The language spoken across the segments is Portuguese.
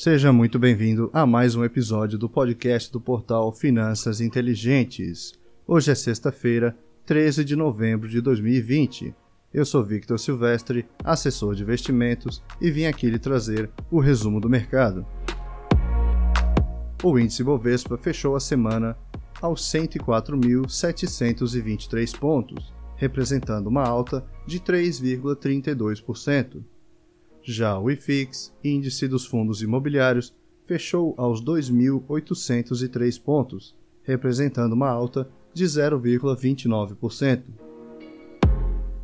Seja muito bem-vindo a mais um episódio do podcast do portal Finanças Inteligentes. Hoje é sexta-feira, 13 de novembro de 2020. Eu sou Victor Silvestre, assessor de investimentos, e vim aqui lhe trazer o resumo do mercado. O índice Bovespa fechou a semana aos 104.723 pontos, representando uma alta de 3,32%. Já o IFIX, índice dos fundos imobiliários, fechou aos 2.803 pontos, representando uma alta de 0,29%.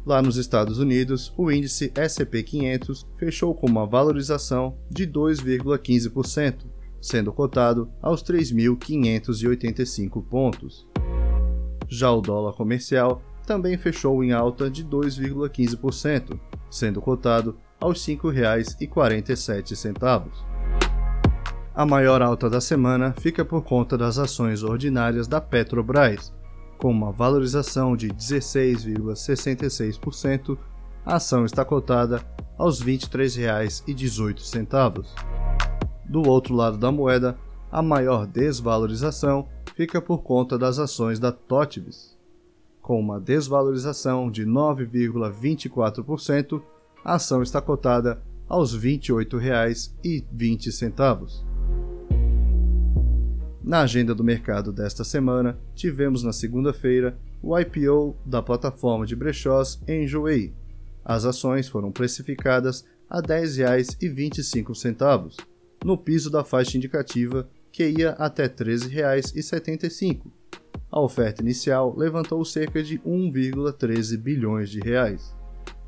Lá nos Estados Unidos, o índice S&P 500 fechou com uma valorização de 2,15%, sendo cotado aos 3.585 pontos. Já o dólar comercial também fechou em alta de 2,15%, sendo cotado aos R$ 5,47. A maior alta da semana fica por conta das ações ordinárias da Petrobras, com uma valorização de 16,66%, a ação está cotada aos R$ 23,18. Do outro lado da moeda, a maior desvalorização fica por conta das ações da Totibis, com uma desvalorização de 9,24%, a ação está cotada aos R$ 28,20. Na agenda do mercado desta semana, tivemos na segunda-feira o IPO da plataforma de brechós Enjoei. As ações foram precificadas a R$ 10,25, no piso da faixa indicativa que ia até R$ 13,75. A oferta inicial levantou cerca de 1,13 bilhões de reais.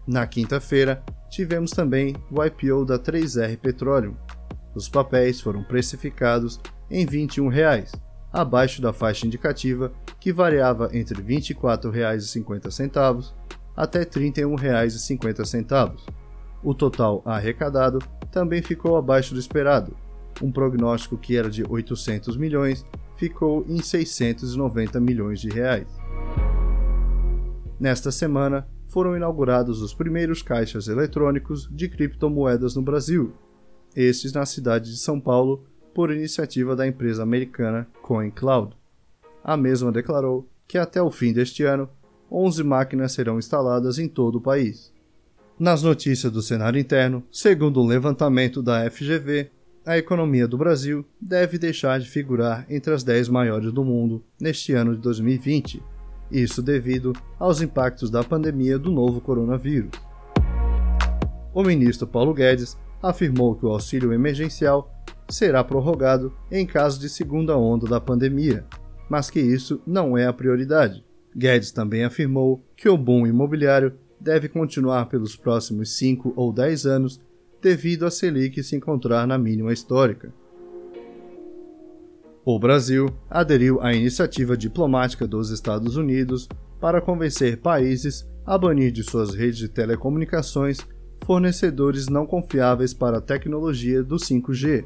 Na quinta-feira, tivemos também o IPO da 3R Petroleum. Os papéis foram precificados em 21 reais, abaixo da faixa indicativa que variava entre R$ 24,50 até R$ 31,50. O total arrecadado também ficou abaixo do esperado. Um prognóstico que era de 800 milhões ficou em 690 milhões de reais. Nesta semana, foram inaugurados os primeiros caixas eletrônicos de criptomoedas no Brasil, estes na cidade de São Paulo, por iniciativa da empresa americana CoinCloud. A mesma declarou que até o fim deste ano, 11 máquinas serão instaladas em todo o país. Nas notícias do cenário interno, segundo um levantamento da FGV, a economia do Brasil deve deixar de figurar entre as 10 maiores do mundo neste ano de 2020 isso devido aos impactos da pandemia do novo coronavírus. O ministro Paulo Guedes afirmou que o auxílio emergencial será prorrogado em caso de segunda onda da pandemia, mas que isso não é a prioridade. Guedes também afirmou que o boom imobiliário deve continuar pelos próximos 5 ou 10 anos devido a Selic se encontrar na mínima histórica. O Brasil aderiu à iniciativa diplomática dos Estados Unidos para convencer países a banir de suas redes de telecomunicações fornecedores não confiáveis para a tecnologia do 5G.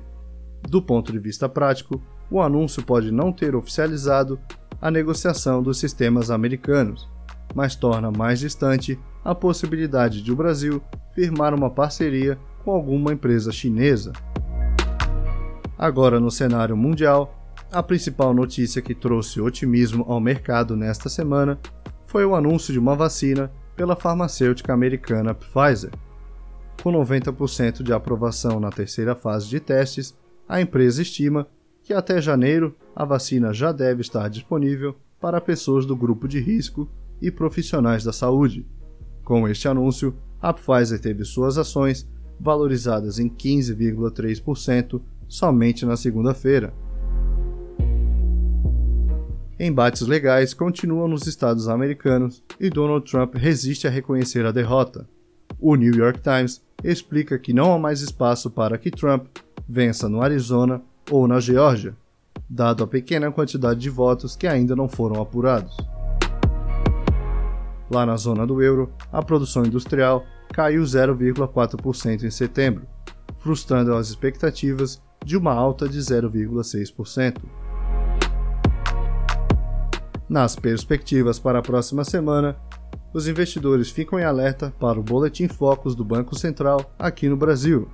Do ponto de vista prático, o anúncio pode não ter oficializado a negociação dos sistemas americanos, mas torna mais distante a possibilidade de o Brasil firmar uma parceria com alguma empresa chinesa. Agora, no cenário mundial, a principal notícia que trouxe otimismo ao mercado nesta semana foi o anúncio de uma vacina pela farmacêutica americana Pfizer. Com 90% de aprovação na terceira fase de testes, a empresa estima que até janeiro a vacina já deve estar disponível para pessoas do grupo de risco e profissionais da saúde. Com este anúncio, a Pfizer teve suas ações valorizadas em 15,3% somente na segunda-feira embates legais continuam nos estados americanos e Donald Trump resiste a reconhecer a derrota. O New York Times explica que não há mais espaço para que Trump vença no Arizona ou na Geórgia, dado a pequena quantidade de votos que ainda não foram apurados. Lá na zona do euro, a produção industrial caiu 0,4% em setembro, frustrando as expectativas de uma alta de 0,6%. Nas perspectivas para a próxima semana, os investidores ficam em alerta para o Boletim Focus do Banco Central aqui no Brasil.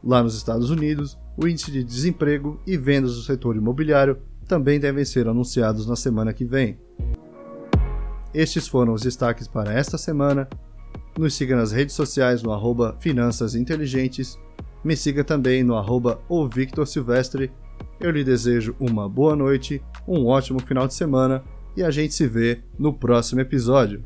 Lá nos Estados Unidos, o índice de desemprego e vendas do setor imobiliário também devem ser anunciados na semana que vem. Estes foram os destaques para esta semana. Nos siga nas redes sociais no arroba Finanças Inteligentes. Me siga também no arroba Silvestre. Eu lhe desejo uma boa noite, um ótimo final de semana e a gente se vê no próximo episódio.